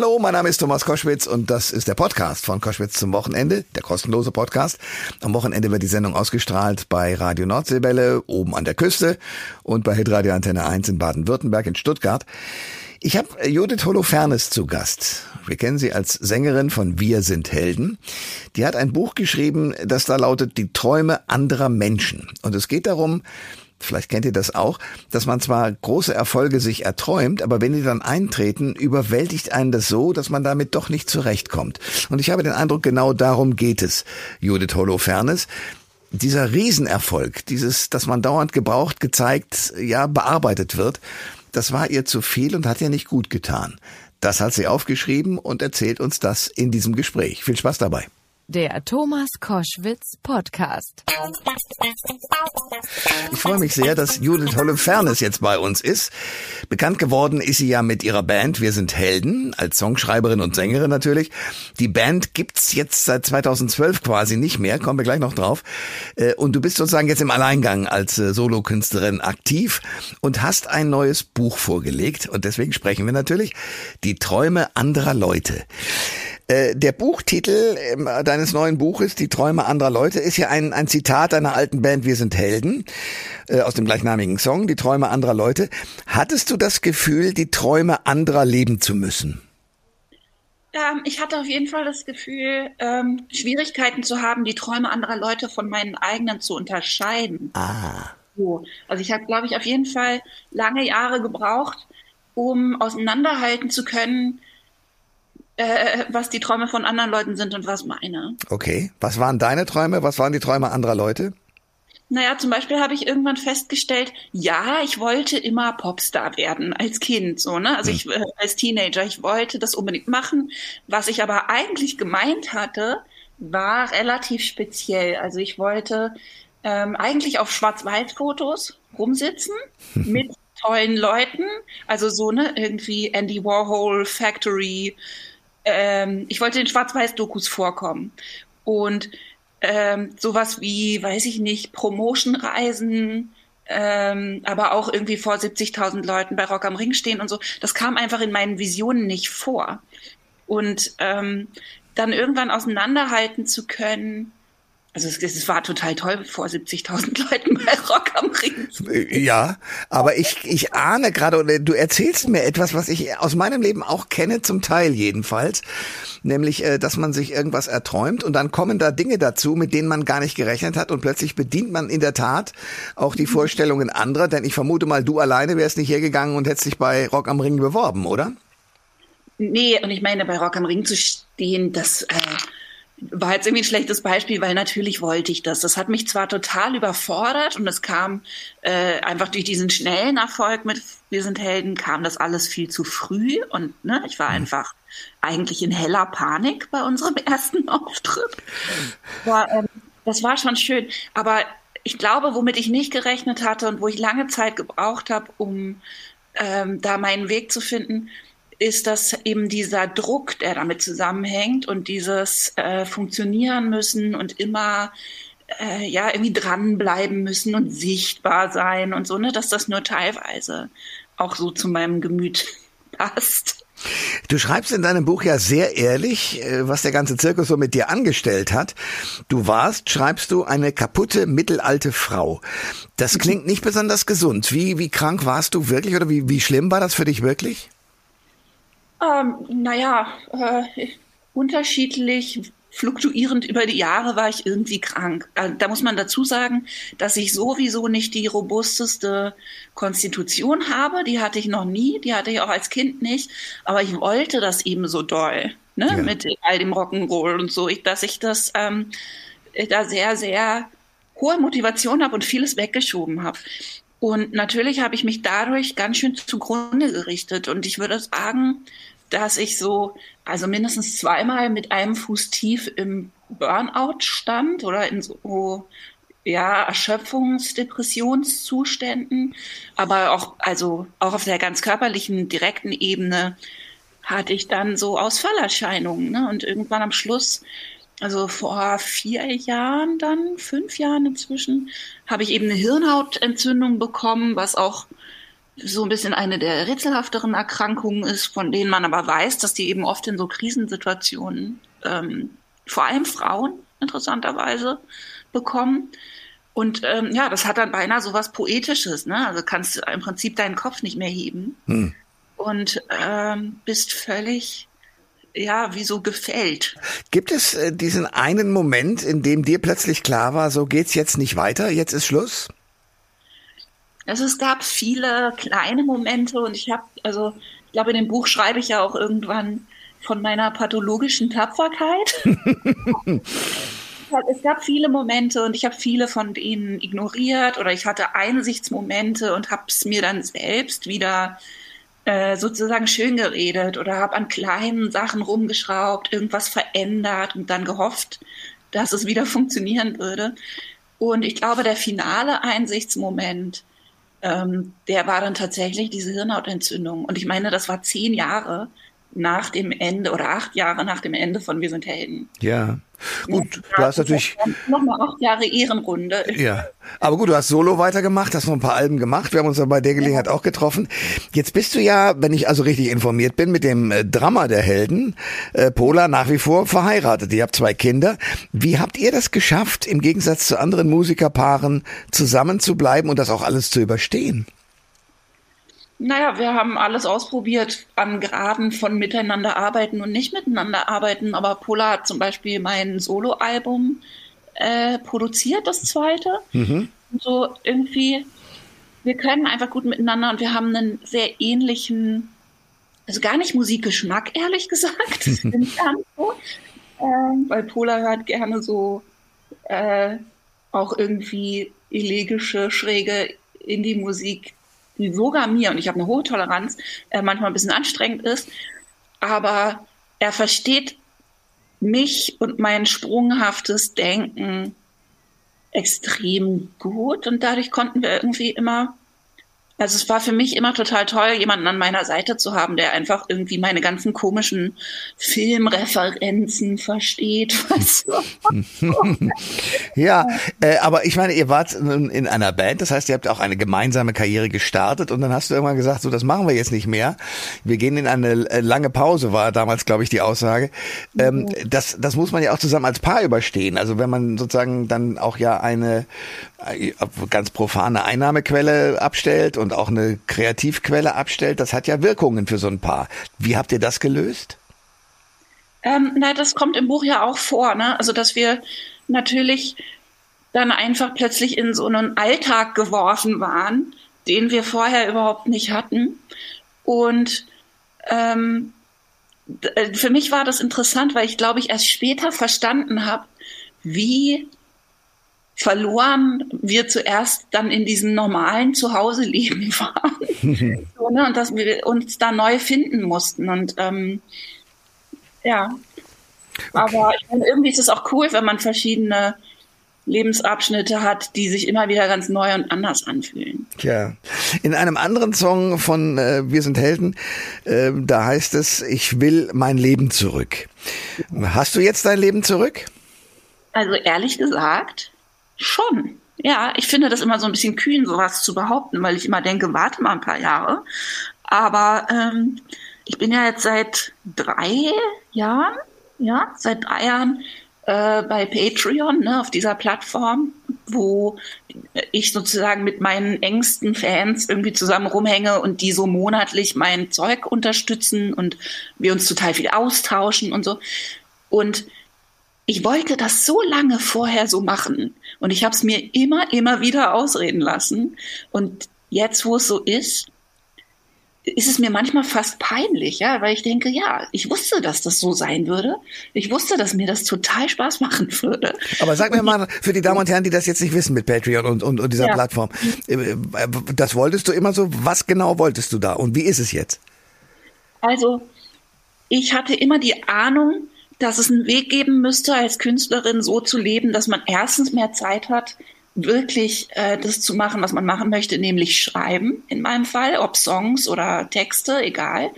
Hallo, mein Name ist Thomas Koschwitz und das ist der Podcast von Koschwitz zum Wochenende, der kostenlose Podcast. Am Wochenende wird die Sendung ausgestrahlt bei Radio Nordseewelle oben an der Küste und bei Hitradio Antenne 1 in Baden-Württemberg in Stuttgart. Ich habe Judith Holofernes zu Gast. Wir kennen sie als Sängerin von Wir sind Helden. Die hat ein Buch geschrieben, das da lautet Die Träume anderer Menschen. Und es geht darum, vielleicht kennt ihr das auch, dass man zwar große Erfolge sich erträumt, aber wenn die dann eintreten, überwältigt einen das so, dass man damit doch nicht zurechtkommt. Und ich habe den Eindruck, genau darum geht es, Judith Holofernes dieser Riesenerfolg, dieses, dass man dauernd gebraucht, gezeigt, ja, bearbeitet wird, das war ihr zu viel und hat ihr nicht gut getan. Das hat sie aufgeschrieben und erzählt uns das in diesem Gespräch. Viel Spaß dabei. Der Thomas Koschwitz Podcast. Ich freue mich sehr, dass Judith Holofernes jetzt bei uns ist. Bekannt geworden ist sie ja mit ihrer Band Wir sind Helden, als Songschreiberin und Sängerin natürlich. Die Band gibt's jetzt seit 2012 quasi nicht mehr, kommen wir gleich noch drauf. Äh, und du bist sozusagen jetzt im Alleingang als äh, Solokünstlerin aktiv und hast ein neues Buch vorgelegt. Und deswegen sprechen wir natürlich die Träume anderer Leute. Äh, der Buchtitel ähm, deines neuen Buches, Die Träume anderer Leute, ist ja ein, ein Zitat einer alten Band Wir sind Helden äh, aus dem gleichnamigen Song, Die Träume anderer Leute. Hattest du das Gefühl, die Träume anderer leben zu müssen? Ähm, ich hatte auf jeden Fall das Gefühl, ähm, Schwierigkeiten zu haben, die Träume anderer Leute von meinen eigenen zu unterscheiden. Ah. So. Also ich habe, glaube ich, auf jeden Fall lange Jahre gebraucht, um auseinanderhalten zu können, äh, was die Träume von anderen Leuten sind und was meine. Okay. Was waren deine Träume? Was waren die Träume anderer Leute? Naja, zum Beispiel habe ich irgendwann festgestellt, ja, ich wollte immer Popstar werden als Kind, so, ne? Also hm. ich äh, als Teenager, ich wollte das unbedingt machen. Was ich aber eigentlich gemeint hatte, war relativ speziell. Also ich wollte ähm, eigentlich auf Schwarz-Weiß-Fotos rumsitzen mit tollen Leuten, also so ne irgendwie Andy Warhol Factory ähm, ich wollte in Schwarz-Weiß-Dokus vorkommen. Und ähm, sowas wie, weiß ich nicht, Promotion-Reisen, ähm, aber auch irgendwie vor 70.000 Leuten bei Rock am Ring stehen und so. Das kam einfach in meinen Visionen nicht vor. Und ähm, dann irgendwann auseinanderhalten zu können, also es, es, war total toll vor 70.000 Leuten bei Rock am Ring. Ja, aber ich, ich ahne gerade, du erzählst mir etwas, was ich aus meinem Leben auch kenne, zum Teil jedenfalls, nämlich, äh, dass man sich irgendwas erträumt und dann kommen da Dinge dazu, mit denen man gar nicht gerechnet hat und plötzlich bedient man in der Tat auch die Vorstellungen anderer, denn ich vermute mal, du alleine wärst nicht hergegangen und hättest dich bei Rock am Ring beworben, oder? Nee, und ich meine, bei Rock am Ring zu stehen, das... Äh war jetzt irgendwie ein schlechtes Beispiel, weil natürlich wollte ich das. Das hat mich zwar total überfordert und es kam äh, einfach durch diesen schnellen Erfolg mit Wir sind Helden, kam das alles viel zu früh und ne, ich war mhm. einfach eigentlich in heller Panik bei unserem ersten Auftritt. Aber, ähm, das war schon schön. Aber ich glaube, womit ich nicht gerechnet hatte und wo ich lange Zeit gebraucht habe, um ähm, da meinen Weg zu finden, ist das eben dieser Druck, der damit zusammenhängt und dieses äh, Funktionieren müssen und immer äh, ja irgendwie dranbleiben müssen und sichtbar sein und so, ne, dass das nur teilweise auch so zu meinem Gemüt passt. Du schreibst in deinem Buch ja sehr ehrlich, äh, was der ganze Zirkus so mit dir angestellt hat. Du warst, schreibst du, eine kaputte mittelalte Frau. Das klingt nicht besonders gesund. Wie, wie krank warst du wirklich oder wie, wie schlimm war das für dich wirklich? Ähm, naja, äh, unterschiedlich, fluktuierend über die Jahre war ich irgendwie krank. Da, muss man dazu sagen, dass ich sowieso nicht die robusteste Konstitution habe. Die hatte ich noch nie, die hatte ich auch als Kind nicht. Aber ich wollte das eben so doll, ne? Ja. mit all dem Rock'n'Roll und so, ich, dass ich das ähm, da sehr, sehr hohe Motivation habe und vieles weggeschoben habe. Und natürlich habe ich mich dadurch ganz schön zugrunde gerichtet. Und ich würde sagen, dass ich so, also mindestens zweimal mit einem Fuß tief im Burnout stand oder in so, ja, Erschöpfungs-Depressionszuständen. Aber auch, also auch auf der ganz körperlichen, direkten Ebene hatte ich dann so Ausfallerscheinungen. Ne? Und irgendwann am Schluss also vor vier Jahren dann, fünf Jahren inzwischen, habe ich eben eine Hirnhautentzündung bekommen, was auch so ein bisschen eine der rätselhafteren Erkrankungen ist, von denen man aber weiß, dass die eben oft in so Krisensituationen, ähm, vor allem Frauen interessanterweise, bekommen. Und ähm, ja, das hat dann beinahe so was Poetisches, ne? Also kannst du im Prinzip deinen Kopf nicht mehr heben hm. und ähm, bist völlig ja, wie so gefällt. Gibt es äh, diesen einen Moment, in dem dir plötzlich klar war, so geht's jetzt nicht weiter, jetzt ist Schluss? Also es gab viele kleine Momente und ich habe, also ich glaube, in dem Buch schreibe ich ja auch irgendwann von meiner pathologischen Tapferkeit. es gab viele Momente und ich habe viele von denen ignoriert oder ich hatte Einsichtsmomente und habe es mir dann selbst wieder äh, sozusagen schön geredet oder habe an kleinen Sachen rumgeschraubt, irgendwas verändert und dann gehofft, dass es wieder funktionieren würde. Und ich glaube, der finale Einsichtsmoment ähm, der war dann tatsächlich diese Hirnhautentzündung. Und ich meine, das war zehn Jahre nach dem Ende oder acht Jahre nach dem Ende von Wir sind Helden. Ja. Gut, ja, du hast natürlich. Nochmal acht Jahre Ehrenrunde. Ja. Aber gut, du hast Solo weitergemacht, hast noch ein paar Alben gemacht. Wir haben uns dann bei der Gelegenheit ja. auch getroffen. Jetzt bist du ja, wenn ich also richtig informiert bin, mit dem äh, Drama der Helden, äh, Pola, nach wie vor verheiratet. Ihr habt zwei Kinder. Wie habt ihr das geschafft, im Gegensatz zu anderen Musikerpaaren zusammenzubleiben und das auch alles zu überstehen? Naja, wir haben alles ausprobiert an Graden von miteinander arbeiten und nicht miteinander arbeiten. Aber Pola hat zum Beispiel mein Soloalbum äh, produziert, das zweite. Mhm. Und so irgendwie, wir können einfach gut miteinander und wir haben einen sehr ähnlichen, also gar nicht Musikgeschmack, ehrlich gesagt. Das stimmt gar nicht so. Ähm, weil Pola hört gerne so äh, auch irgendwie elegische, schräge Indie-Musik, die sogar mir, und ich habe eine hohe Toleranz, äh, manchmal ein bisschen anstrengend ist, aber er versteht mich und mein sprunghaftes Denken extrem gut. Und dadurch konnten wir irgendwie immer also es war für mich immer total toll, jemanden an meiner Seite zu haben, der einfach irgendwie meine ganzen komischen Filmreferenzen versteht. ja, äh, aber ich meine, ihr wart in einer Band, das heißt, ihr habt auch eine gemeinsame Karriere gestartet und dann hast du irgendwann gesagt, so das machen wir jetzt nicht mehr. Wir gehen in eine äh, lange Pause, war damals, glaube ich, die Aussage. Ähm, mhm. das, das muss man ja auch zusammen als Paar überstehen. Also wenn man sozusagen dann auch ja eine ganz profane Einnahmequelle abstellt und auch eine Kreativquelle abstellt, das hat ja Wirkungen für so ein Paar. Wie habt ihr das gelöst? Ähm, na, das kommt im Buch ja auch vor, ne? Also dass wir natürlich dann einfach plötzlich in so einen Alltag geworfen waren, den wir vorher überhaupt nicht hatten. Und ähm, äh, für mich war das interessant, weil ich glaube, ich erst später verstanden habe, wie verloren wir zuerst dann in diesem normalen Zuhause-Leben waren. so, ne? Und dass wir uns da neu finden mussten. Und ähm, ja. Aber ich meine, irgendwie ist es auch cool, wenn man verschiedene Lebensabschnitte hat, die sich immer wieder ganz neu und anders anfühlen. Tja, in einem anderen Song von äh, Wir sind Helden, äh, da heißt es, ich will mein Leben zurück. Hast du jetzt dein Leben zurück? Also ehrlich gesagt, Schon. Ja, ich finde das immer so ein bisschen kühn, sowas zu behaupten, weil ich immer denke, warte mal ein paar Jahre. Aber ähm, ich bin ja jetzt seit drei Jahren, ja, seit drei Jahren äh, bei Patreon, ne, auf dieser Plattform, wo ich sozusagen mit meinen engsten Fans irgendwie zusammen rumhänge und die so monatlich mein Zeug unterstützen und wir uns total viel austauschen und so. Und ich wollte das so lange vorher so machen und ich habe es mir immer, immer wieder ausreden lassen. Und jetzt, wo es so ist, ist es mir manchmal fast peinlich, ja, weil ich denke, ja, ich wusste, dass das so sein würde. Ich wusste, dass mir das total Spaß machen würde. Aber sag mir mal, für die Damen und Herren, die das jetzt nicht wissen mit Patreon und, und, und dieser ja. Plattform, äh, das wolltest du immer so, was genau wolltest du da und wie ist es jetzt? Also, ich hatte immer die Ahnung, dass es einen Weg geben müsste, als Künstlerin so zu leben, dass man erstens mehr Zeit hat, wirklich äh, das zu machen, was man machen möchte, nämlich schreiben, in meinem Fall, ob Songs oder Texte, egal.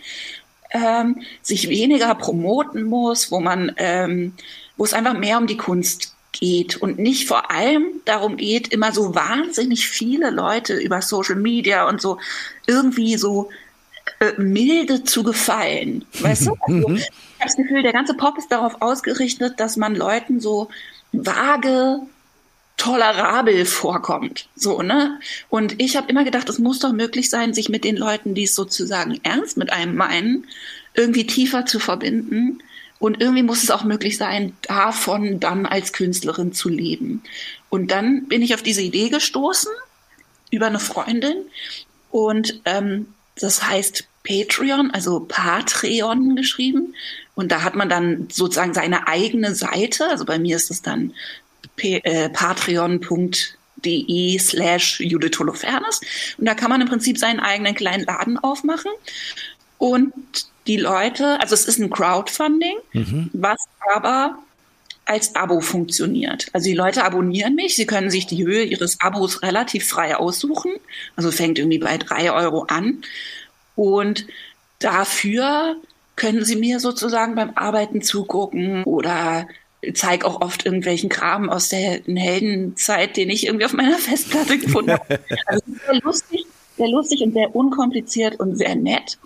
Ähm, sich weniger promoten muss, wo man, ähm, wo es einfach mehr um die Kunst geht und nicht vor allem darum geht, immer so wahnsinnig viele Leute über Social Media und so irgendwie so äh, milde zu gefallen. Weißt du? Also, ich habe das Gefühl, der ganze Pop ist darauf ausgerichtet, dass man Leuten so vage tolerabel vorkommt. So, ne? Und ich habe immer gedacht, es muss doch möglich sein, sich mit den Leuten, die es sozusagen ernst mit einem meinen, irgendwie tiefer zu verbinden. Und irgendwie muss es auch möglich sein, davon dann als Künstlerin zu leben. Und dann bin ich auf diese Idee gestoßen über eine Freundin. Und ähm, das heißt Patreon, also Patreon geschrieben. Und da hat man dann sozusagen seine eigene Seite. Also bei mir ist es dann äh, patreon.de slash Judith Holofernes. Und da kann man im Prinzip seinen eigenen kleinen Laden aufmachen. Und die Leute, also es ist ein Crowdfunding, mhm. was aber als Abo funktioniert. Also die Leute abonnieren mich, sie können sich die Höhe ihres Abos relativ frei aussuchen. Also fängt irgendwie bei drei Euro an. Und dafür können sie mir sozusagen beim Arbeiten zugucken oder zeige auch oft irgendwelchen Kram aus der Heldenzeit, den ich irgendwie auf meiner Festplatte gefunden habe. Also sehr lustig, sehr lustig und sehr unkompliziert und sehr nett.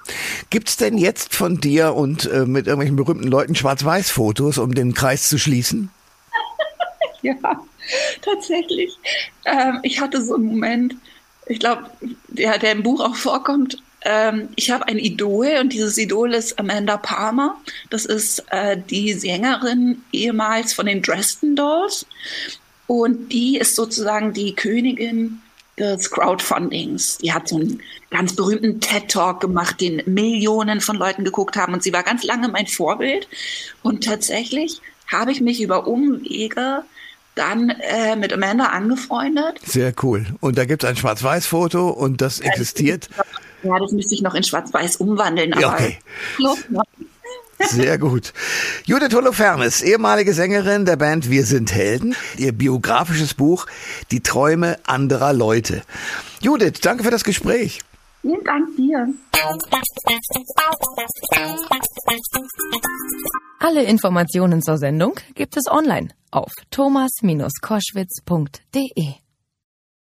Gibt's denn jetzt von dir und äh, mit irgendwelchen berühmten Leuten Schwarz-Weiß-Fotos, um den Kreis zu schließen? ja, tatsächlich. Ähm, ich hatte so einen Moment, ich glaube, der, der im Buch auch vorkommt, ähm, ich habe ein Idol und dieses Idol ist Amanda Palmer. Das ist äh, die Sängerin ehemals von den Dresden Dolls. Und die ist sozusagen die Königin des Crowdfundings. Die hat so einen ganz berühmten TED-Talk gemacht, den Millionen von Leuten geguckt haben. Und sie war ganz lange mein Vorbild. Und tatsächlich habe ich mich über Umwege dann äh, mit Amanda angefreundet. Sehr cool. Und da gibt es ein Schwarz-Weiß-Foto und das existiert. Ja, das müsste ich noch in Schwarz-Weiß umwandeln. Aber okay. Sehr gut. Judith Holofernes, ehemalige Sängerin der Band Wir sind Helden, ihr biografisches Buch Die Träume anderer Leute. Judith, danke für das Gespräch. Vielen Dank dir. Alle Informationen zur Sendung gibt es online auf thomas-koschwitz.de.